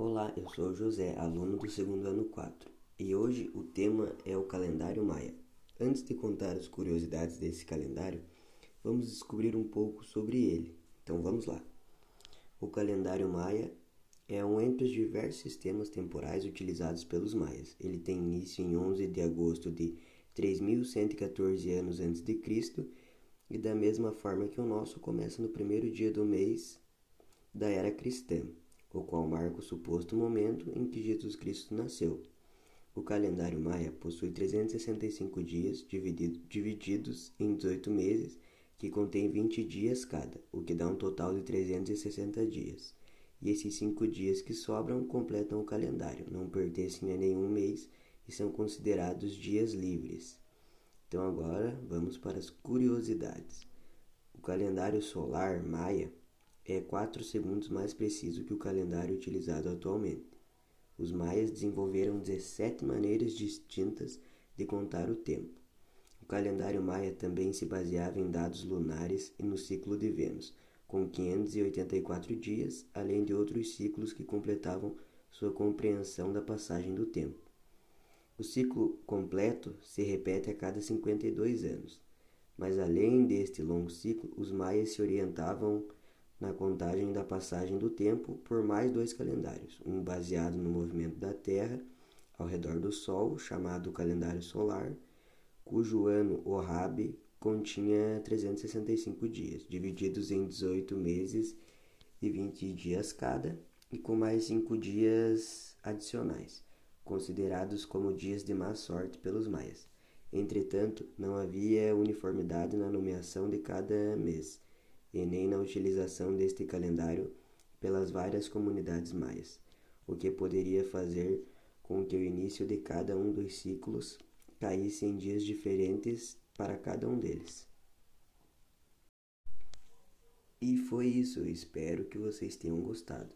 Olá, eu sou José, aluno do segundo ano 4, e hoje o tema é o calendário maia. Antes de contar as curiosidades desse calendário, vamos descobrir um pouco sobre ele. Então vamos lá. O calendário maia é um entre os diversos sistemas temporais utilizados pelos maias. Ele tem início em 11 de agosto de 3114 anos antes de Cristo e da mesma forma que o nosso começa no primeiro dia do mês da era cristã, o qual marca o suposto momento em que Jesus Cristo nasceu. O calendário maia possui 365 dias dividido, divididos em 18 meses, que contém 20 dias cada, o que dá um total de 360 dias. E esses cinco dias que sobram completam o calendário, não pertencem a nenhum mês e são considerados dias livres. Então agora vamos para as curiosidades. O calendário solar maia é 4 segundos mais preciso que o calendário utilizado atualmente. Os maias desenvolveram 17 maneiras distintas de contar o tempo. O calendário maia também se baseava em dados lunares e no ciclo de Vênus, com 584 dias, além de outros ciclos que completavam sua compreensão da passagem do tempo. O ciclo completo se repete a cada 52 anos, mas além deste longo ciclo, os maias se orientavam na contagem da passagem do tempo por mais dois calendários, um baseado no movimento da Terra ao redor do Sol, chamado calendário solar, cujo ano Orrabe continha 365 dias, divididos em 18 meses e 20 dias cada, e com mais 5 dias adicionais considerados como dias de má sorte pelos maias. Entretanto, não havia uniformidade na nomeação de cada mês e nem na utilização deste calendário pelas várias comunidades maias, o que poderia fazer com que o início de cada um dos ciclos caísse em dias diferentes para cada um deles. E foi isso, espero que vocês tenham gostado.